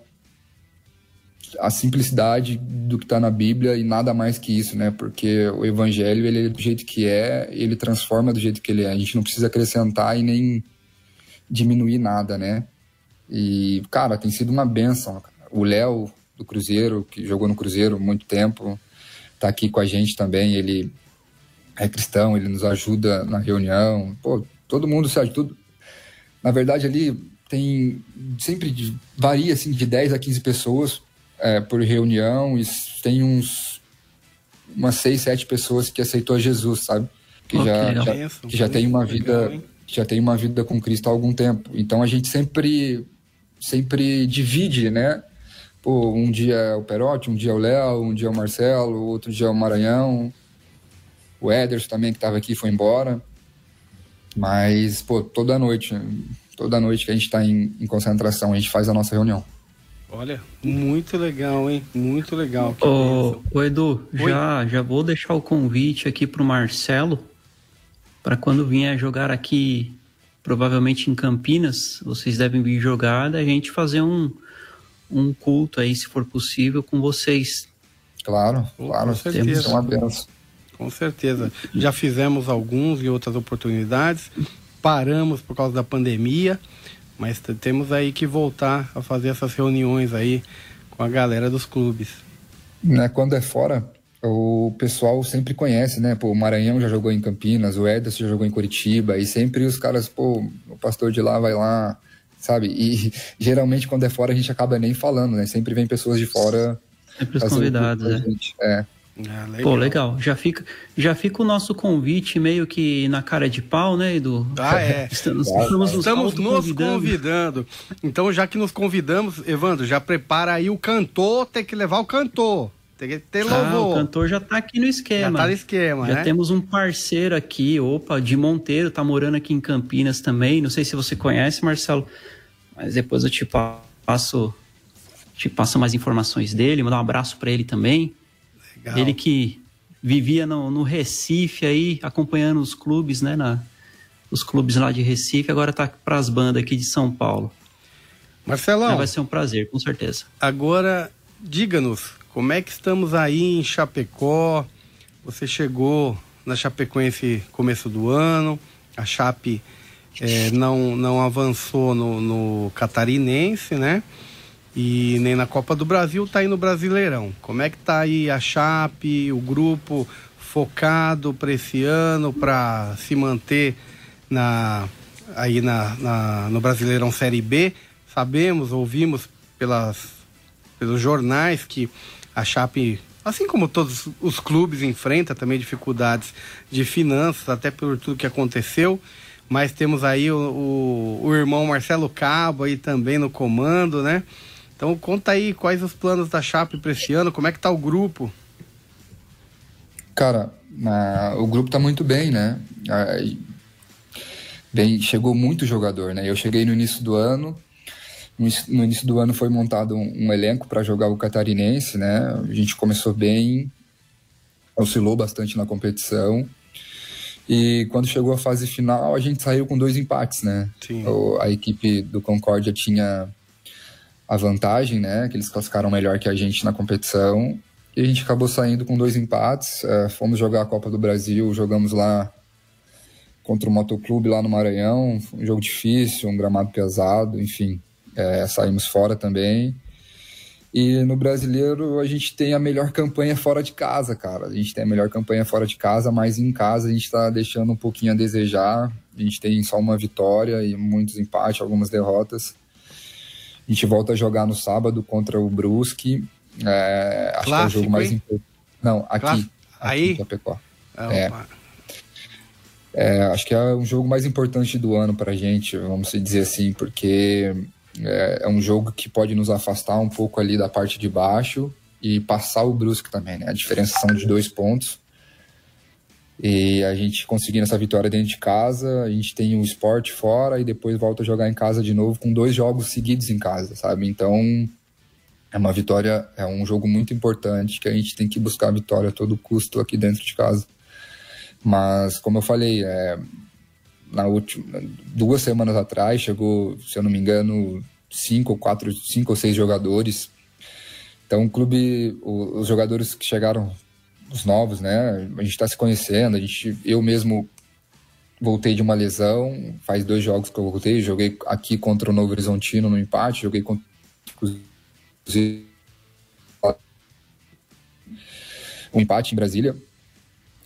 a simplicidade do que está na Bíblia e nada mais que isso, né? Porque o Evangelho ele é do jeito que é, ele transforma do jeito que ele é. A gente não precisa acrescentar e nem diminuir nada, né? E cara, tem sido uma benção. O Léo do Cruzeiro que jogou no Cruzeiro muito tempo, está aqui com a gente também. Ele é cristão, ele nos ajuda na reunião. Pô, todo mundo se ajuda. Na verdade ali tem sempre varia assim de 10 a 15 pessoas é, por reunião e tem uns umas seis, sete pessoas que aceitou Jesus, sabe? Que oh, já, que já, que já tem uma vida legal, já tem uma vida com Cristo há algum tempo. Então a gente sempre sempre divide, né? Pô, um dia é o Perotti, um dia é o Léo, um dia é o Marcelo, outro dia é o Maranhão. O Ederson também que estava aqui foi embora. Mas, pô, toda noite, toda noite que a gente está em, em concentração, a gente faz a nossa reunião. Olha, muito legal, hein? Muito legal. Ô, ô, Edu, já, já vou deixar o convite aqui pro Marcelo para quando vier jogar aqui, provavelmente em Campinas, vocês devem vir jogar, da gente fazer um, um culto aí, se for possível, com vocês. Claro, claro. Com certeza. Uma benção. Com certeza. Já fizemos alguns e outras oportunidades, paramos por causa da pandemia mas temos aí que voltar a fazer essas reuniões aí com a galera dos clubes. Né, quando é fora, o pessoal sempre conhece, né? Pô, o Maranhão já jogou em Campinas, o Ederson já jogou em Curitiba, e sempre os caras, pô, o pastor de lá vai lá, sabe? E geralmente quando é fora a gente acaba nem falando, né? Sempre vem pessoas de fora. Sempre os convidados, né? É. Ah, legal. Pô, legal. Já fica, já fica o nosso convite meio que na cara de pau, né, Edu? Ah, é. Estamos, estamos, estamos nos, convidando. convidando. Então, já que nos convidamos, Evandro, já prepara aí o cantor, tem que levar o cantor. Tem que ter louvor. Ah, o cantor já tá aqui no esquema. Já tá no esquema, Já né? temos um parceiro aqui, opa, de Monteiro, tá morando aqui em Campinas também. Não sei se você conhece, Marcelo, mas depois eu te passo, te passo mais informações dele, mandar um abraço para ele também. Legal. Ele que vivia no, no, Recife aí, acompanhando os clubes, né? Na, os clubes lá de Recife, agora tá para as bandas aqui de São Paulo. Marcelão. vai ser um prazer, com certeza. Agora, diga-nos, como é que estamos aí em Chapecó? Você chegou na Chapecoense começo do ano, a Chape é, não, não avançou no, no catarinense, né? E nem na Copa do Brasil, tá aí no Brasileirão. Como é que tá aí a Chape, o grupo focado para esse ano, para se manter na, aí na, na, no Brasileirão Série B? Sabemos, ouvimos pelas, pelos jornais que a Chape, assim como todos os clubes, enfrenta também dificuldades de finanças, até por tudo que aconteceu. mas temos aí o, o, o irmão Marcelo Cabo aí também no comando, né? Então conta aí quais os planos da Chape para esse ano, como é que tá o grupo? Cara, o grupo tá muito bem, né? bem, chegou muito jogador, né? Eu cheguei no início do ano, no início do ano foi montado um, um elenco para jogar o catarinense, né? A gente começou bem, oscilou bastante na competição. E quando chegou a fase final, a gente saiu com dois empates, né? Sim. A equipe do Concórdia tinha a vantagem, né? Que eles classificaram melhor que a gente na competição. E a gente acabou saindo com dois empates. É, fomos jogar a Copa do Brasil, jogamos lá contra o Motoclube lá no Maranhão. Um jogo difícil, um gramado pesado, enfim. É, saímos fora também. E no brasileiro a gente tem a melhor campanha fora de casa, cara. A gente tem a melhor campanha fora de casa, mas em casa a gente está deixando um pouquinho a desejar. A gente tem só uma vitória e muitos empates, algumas derrotas. A gente volta a jogar no sábado contra o Brusque. É, acho que é o jogo mais importante. Não, aqui. Aí? Capecó. É. é, acho que é um jogo mais importante do ano pra gente, vamos dizer assim, porque é, é, um jogo que pode nos afastar um pouco ali da parte de baixo e passar o Brusque também, né? A diferença são de dois pontos. E a gente conseguindo essa vitória dentro de casa, a gente tem o esporte fora e depois volta a jogar em casa de novo com dois jogos seguidos em casa, sabe? Então é uma vitória, é um jogo muito importante que a gente tem que buscar a vitória a todo custo aqui dentro de casa. Mas como eu falei, é, na última duas semanas atrás chegou, se eu não me engano, cinco quatro, cinco ou seis jogadores. Então o clube, os jogadores que chegaram, os novos, né? A gente está se conhecendo. A gente, eu mesmo voltei de uma lesão. Faz dois jogos que eu voltei. Joguei aqui contra o Novo Horizontino no empate. Joguei contra um empate em Brasília.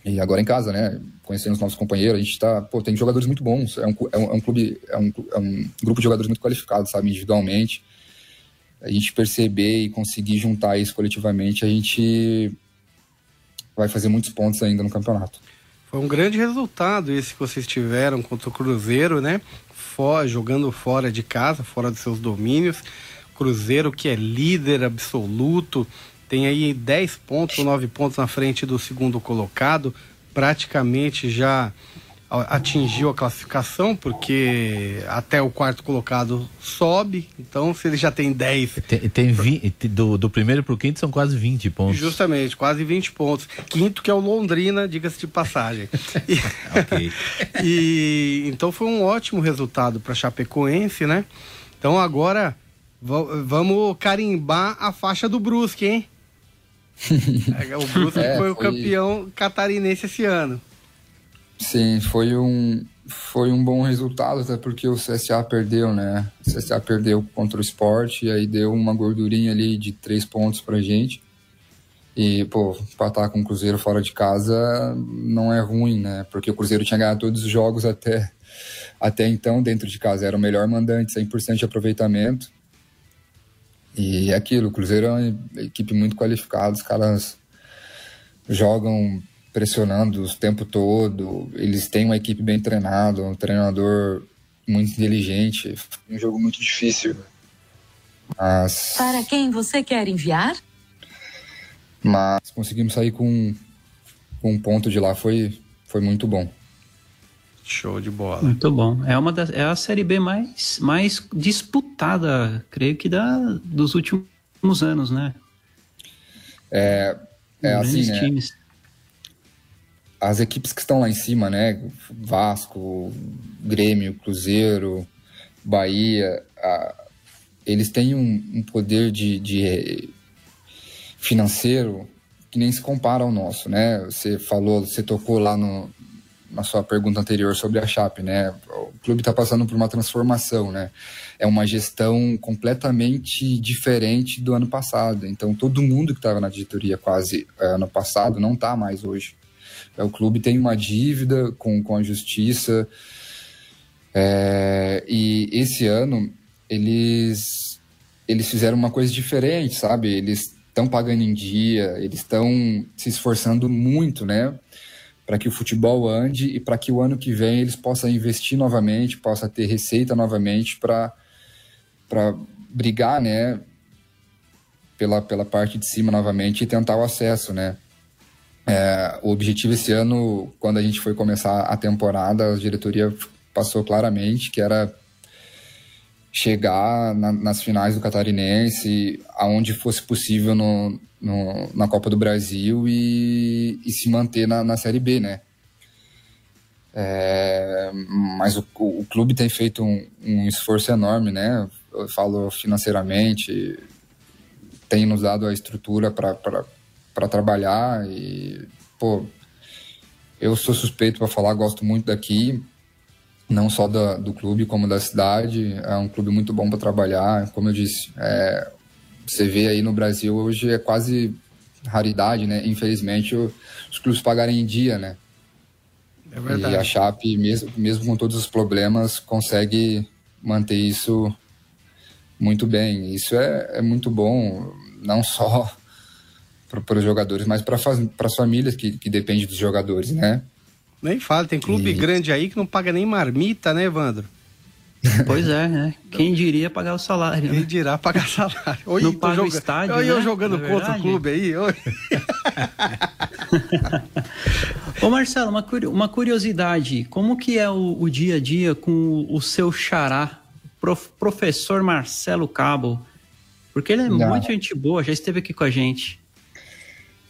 E agora em casa, né? Conhecendo os nossos companheiros, a gente tá. Pô, tem jogadores muito bons. É um, é um, é um clube, é um, é um grupo de jogadores muito qualificados, sabe? Individualmente. A gente perceber e conseguir juntar isso coletivamente, a gente vai fazer muitos pontos ainda no campeonato. Foi um grande resultado esse que vocês tiveram contra o Cruzeiro, né? For, jogando fora de casa, fora dos seus domínios. Cruzeiro que é líder absoluto, tem aí 10 pontos, 9 pontos na frente do segundo colocado, praticamente já atingiu a classificação, porque até o quarto colocado sobe, então se ele já tem 10. Tem, tem 20, do, do primeiro para o quinto são quase 20 pontos. Justamente, quase 20 pontos. Quinto que é o Londrina, diga-se de passagem. E, ok. e, então foi um ótimo resultado para Chapecoense, né? Então agora vamos carimbar a faixa do Brusque, hein? É, o Brusque é, foi o campeão catarinense esse ano. Sim, foi um, foi um bom resultado, até porque o CSA perdeu, né? O CSA perdeu contra o esporte, e aí deu uma gordurinha ali de três pontos pra gente. E, pô, empatar com o Cruzeiro fora de casa não é ruim, né? Porque o Cruzeiro tinha ganhado todos os jogos até, até então dentro de casa. Era o melhor mandante, 100% de aproveitamento. E é aquilo, o Cruzeiro é uma equipe muito qualificada, os caras jogam pressionando o tempo todo, eles têm uma equipe bem treinada, um treinador muito inteligente, um jogo muito difícil. Mas... Para quem você quer enviar? Mas conseguimos sair com, com um ponto de lá, foi, foi muito bom. Show de bola. Muito bom. É uma das, é a série B mais, mais disputada, creio que da, dos últimos anos, né? É, é assim, né? Times. As equipes que estão lá em cima, né? Vasco, Grêmio, Cruzeiro, Bahia, a, eles têm um, um poder de, de financeiro que nem se compara ao nosso, né? Você falou, você tocou lá no, na sua pergunta anterior sobre a Chape, né? O clube está passando por uma transformação, né? É uma gestão completamente diferente do ano passado. Então, todo mundo que estava na diretoria quase é, ano passado não está mais hoje. É, o clube tem uma dívida com, com a justiça. É, e esse ano eles eles fizeram uma coisa diferente, sabe? Eles estão pagando em dia, eles estão se esforçando muito, né? para que o futebol ande e para que o ano que vem eles possam investir novamente, possa ter receita novamente para brigar, né, pela, pela parte de cima novamente e tentar o acesso, né. É, o objetivo esse ano, quando a gente foi começar a temporada, a diretoria passou claramente que era chegar na, nas finais do Catarinense, aonde fosse possível no, no, na Copa do Brasil e, e se manter na, na Série B, né? É, mas o, o, clube tem feito um, um, esforço enorme, né? Eu falo financeiramente, tem nos dado a estrutura para trabalhar e, pô, eu sou suspeito para falar, gosto muito daqui, não só da, do clube como da cidade. É um clube muito bom para trabalhar. Como eu disse, é, você vê aí no Brasil hoje é quase raridade, né? Infelizmente os clubes pagarem em dia, né? É verdade. E a Chape, mesmo, mesmo com todos os problemas, consegue manter isso muito bem. Isso é, é muito bom, não só para os jogadores, mas para as famílias que, que dependem dos jogadores, né? Nem fala, tem clube e... grande aí que não paga nem marmita, né, Evandro? Pois é, né? Quem diria pagar o salário? Quem né? dirá pagar salário? Oi, não paga o estádio, Olha né? eu jogando é contra o clube aí. Oi. Ô Marcelo, uma, uma curiosidade. Como que é o, o, dia a dia com o, seu xará, prof, professor Marcelo Cabo? Porque ele é não. muito gente boa, já esteve aqui com a gente.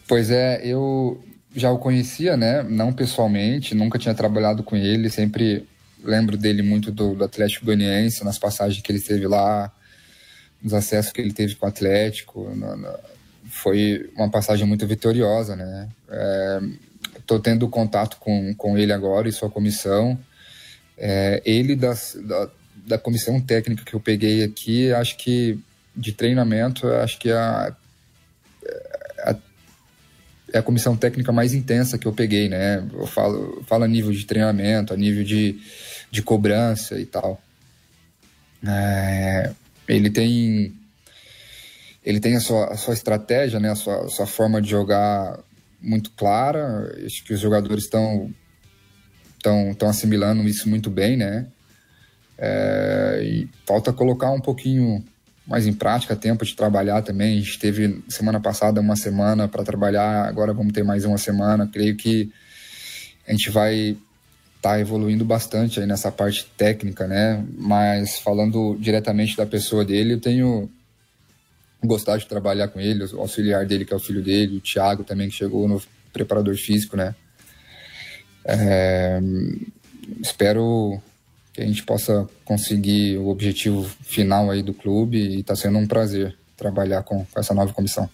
Pois é, eu já o conhecia, né? Não pessoalmente, nunca tinha trabalhado com ele, sempre lembro dele muito do, do Atlético Goianiense, nas passagens que ele teve lá, nos acessos que ele teve com o Atlético. Foi uma passagem muito vitoriosa, né? Estou é, tendo contato com, com ele agora e sua comissão. É, ele das, da, da comissão técnica que eu peguei aqui, acho que de treinamento, acho que a é a comissão técnica mais intensa que eu peguei, né? Eu falo, falo a nível de treinamento, a nível de, de cobrança e tal. É, ele tem ele tem a sua, a sua estratégia, né? A sua, a sua forma de jogar muito clara. Acho que os jogadores estão estão assimilando isso muito bem, né? É, e falta colocar um pouquinho mais em prática, tempo de trabalhar também. A gente teve semana passada uma semana para trabalhar, agora vamos ter mais uma semana. Creio que a gente vai estar tá evoluindo bastante aí nessa parte técnica, né? Mas falando diretamente da pessoa dele, eu tenho gostado de trabalhar com ele, o auxiliar dele, que é o filho dele, o Thiago também, que chegou no preparador físico, né? É, espero que a gente possa conseguir o objetivo final aí do clube e está sendo um prazer trabalhar com, com, essa nova comissão.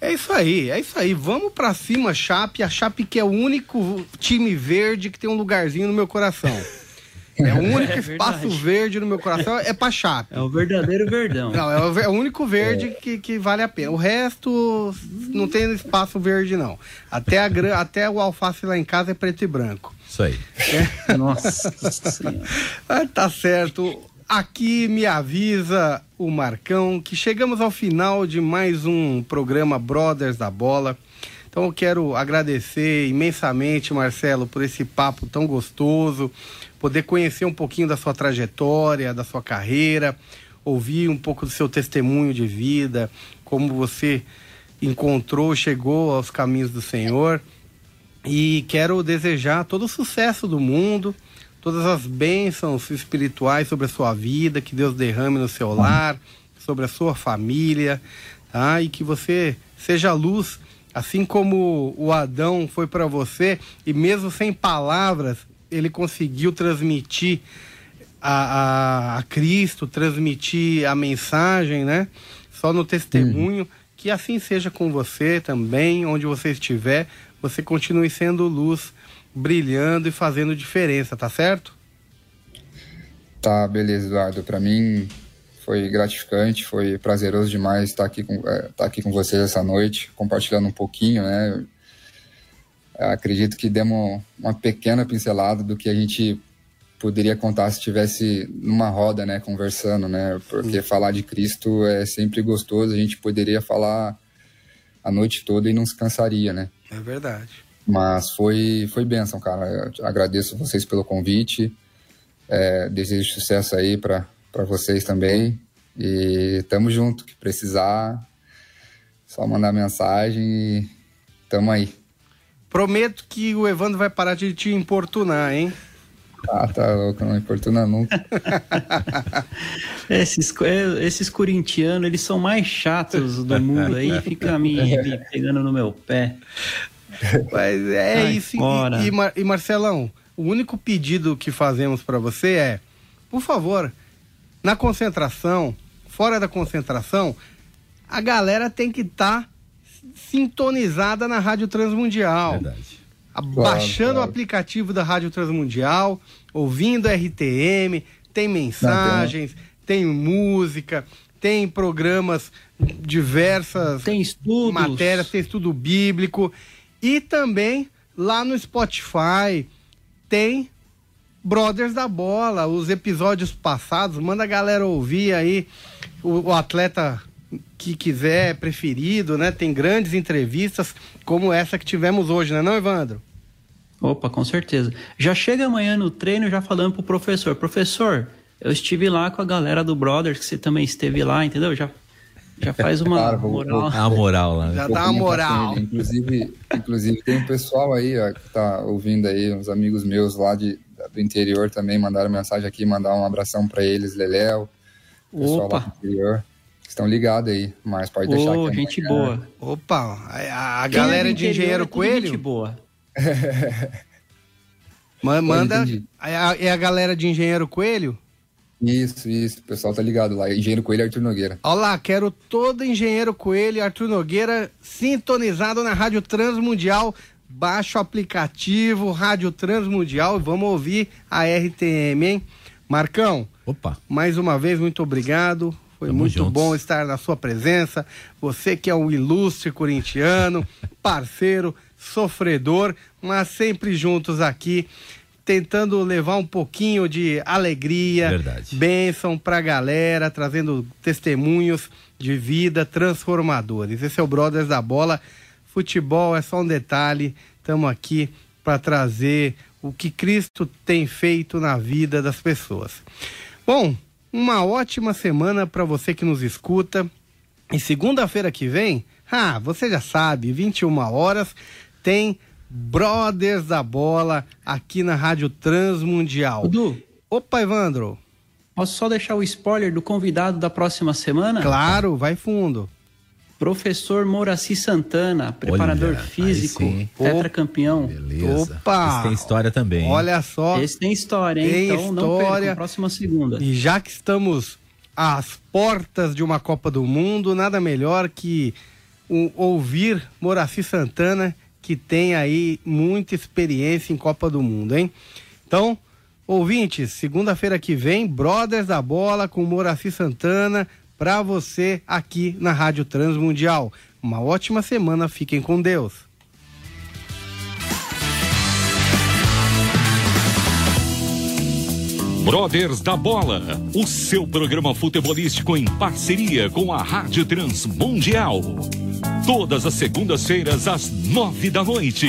É isso aí, é isso aí. Vamos para cima, Chape. A Chape que é o único time verde que tem um lugarzinho no meu coração. É o único é espaço verde no meu coração, é pra Chape. É o verdadeiro verdão. Não, é o, é o único verde é. que, que vale a pena. O resto não tem espaço verde, não. Até, a, até o alface lá em casa é preto e branco. Isso aí. É. Nossa Senhora. Ah, tá certo. Aqui me avisa o Marcão que chegamos ao final de mais um programa Brothers da Bola. Então eu quero agradecer imensamente, Marcelo, por esse papo tão gostoso, poder conhecer um pouquinho da sua trajetória, da sua carreira, ouvir um pouco do seu testemunho de vida, como você encontrou, chegou aos caminhos do Senhor. E quero desejar todo o sucesso do mundo, todas as bênçãos espirituais sobre a sua vida, que Deus derrame no seu lar, sobre a sua família, tá? E que você seja luz, assim como o Adão foi para você, e mesmo sem palavras, ele conseguiu transmitir a, a, a, Cristo, transmitir a mensagem, né? Só no testemunho. Uhum. Que assim seja com você também, onde você estiver você continue sendo luz, brilhando e fazendo diferença, tá certo? Tá, beleza, Eduardo. Para mim foi gratificante, foi prazeroso demais estar aqui com, é, estar aqui com vocês essa noite, compartilhando um pouquinho, né? Eu acredito que demos uma pequena pincelada do que a gente poderia contar se estivesse numa roda, né, conversando, né? Porque Sim. falar de Cristo é sempre gostoso, a gente poderia falar a noite toda e não se cansaria, né? É verdade. Mas foi, foi bênção, cara. Eu agradeço vocês pelo convite. É, desejo sucesso aí para vocês também. E tamo junto. Que precisar, só mandar mensagem e tamo aí. Prometo que o Evandro vai parar de te importunar, hein? Ah, tá louco, não importuna nunca. esses, é, esses corintianos, eles são mais chatos do mundo aí, fica me, me pegando no meu pé. Mas é Ai, isso. E, e, Mar, e, Marcelão, o único pedido que fazemos para você é, por favor, na concentração, fora da concentração, a galera tem que estar tá sintonizada na Rádio Transmundial. Verdade. Baixando claro, o aplicativo da Rádio Transmundial, ouvindo RTM, tem mensagens, tem música, tem programas diversas tem estudos. matérias, tem estudo bíblico. E também lá no Spotify tem Brothers da Bola, os episódios passados, manda a galera ouvir aí o, o atleta que quiser, preferido, né? Tem grandes entrevistas como essa que tivemos hoje, né, não, Evandro? Opa, com certeza. Já chega amanhã no treino já falando pro professor, professor, eu estive lá com a galera do Brothers, que você também esteve lá, entendeu? Já, já faz uma claro, moral. Dá uma moral lá. Já dá uma moral. Inclusive, inclusive, tem um pessoal aí ó, que tá ouvindo aí, uns amigos meus lá de, do interior também mandaram mensagem aqui, mandar um abração para eles, Leléo, pessoal Opa. lá do interior estão ligados aí, mas pode deixar oh, aqui. gente boa. Opa, a, a galera é de Engenheiro é Coelho? Gente boa. Manda. É a, é a galera de Engenheiro Coelho? Isso, isso. O pessoal tá ligado lá. Engenheiro Coelho e Arthur Nogueira. Olá, quero todo Engenheiro Coelho e Arthur Nogueira sintonizado na Rádio Transmundial. Baixa o aplicativo Rádio Transmundial e vamos ouvir a RTM, hein? Marcão. Opa. Mais uma vez, muito obrigado. Foi Tamo muito juntos. bom estar na sua presença. Você que é um ilustre corintiano, parceiro, sofredor, mas sempre juntos aqui, tentando levar um pouquinho de alegria, Verdade. bênção pra galera, trazendo testemunhos de vida transformadores. Esse é o Brothers da Bola. Futebol é só um detalhe. Estamos aqui para trazer o que Cristo tem feito na vida das pessoas. Bom, uma ótima semana para você que nos escuta. E segunda-feira que vem, ah, você já sabe, 21 horas, tem Brothers da Bola aqui na Rádio Transmundial. Dudu. Opa, Evandro. Posso só deixar o spoiler do convidado da próxima semana? Claro, vai fundo. Professor Moraci Santana, preparador Olha, físico, tetracampeão. Beleza. Opa! Esse tem história também. Olha só. Esse tem história, hein? Tem então história. não perca, próxima segunda. E já que estamos às portas de uma Copa do Mundo, nada melhor que um, ouvir Moraci Santana, que tem aí muita experiência em Copa do Mundo, hein? Então, ouvintes, segunda-feira que vem, Brothers da Bola com Moraci Santana, para você aqui na Rádio Transmundial. Uma ótima semana, fiquem com Deus. Brothers da Bola, o seu programa futebolístico em parceria com a Rádio Transmundial. Todas as segundas-feiras às nove da noite.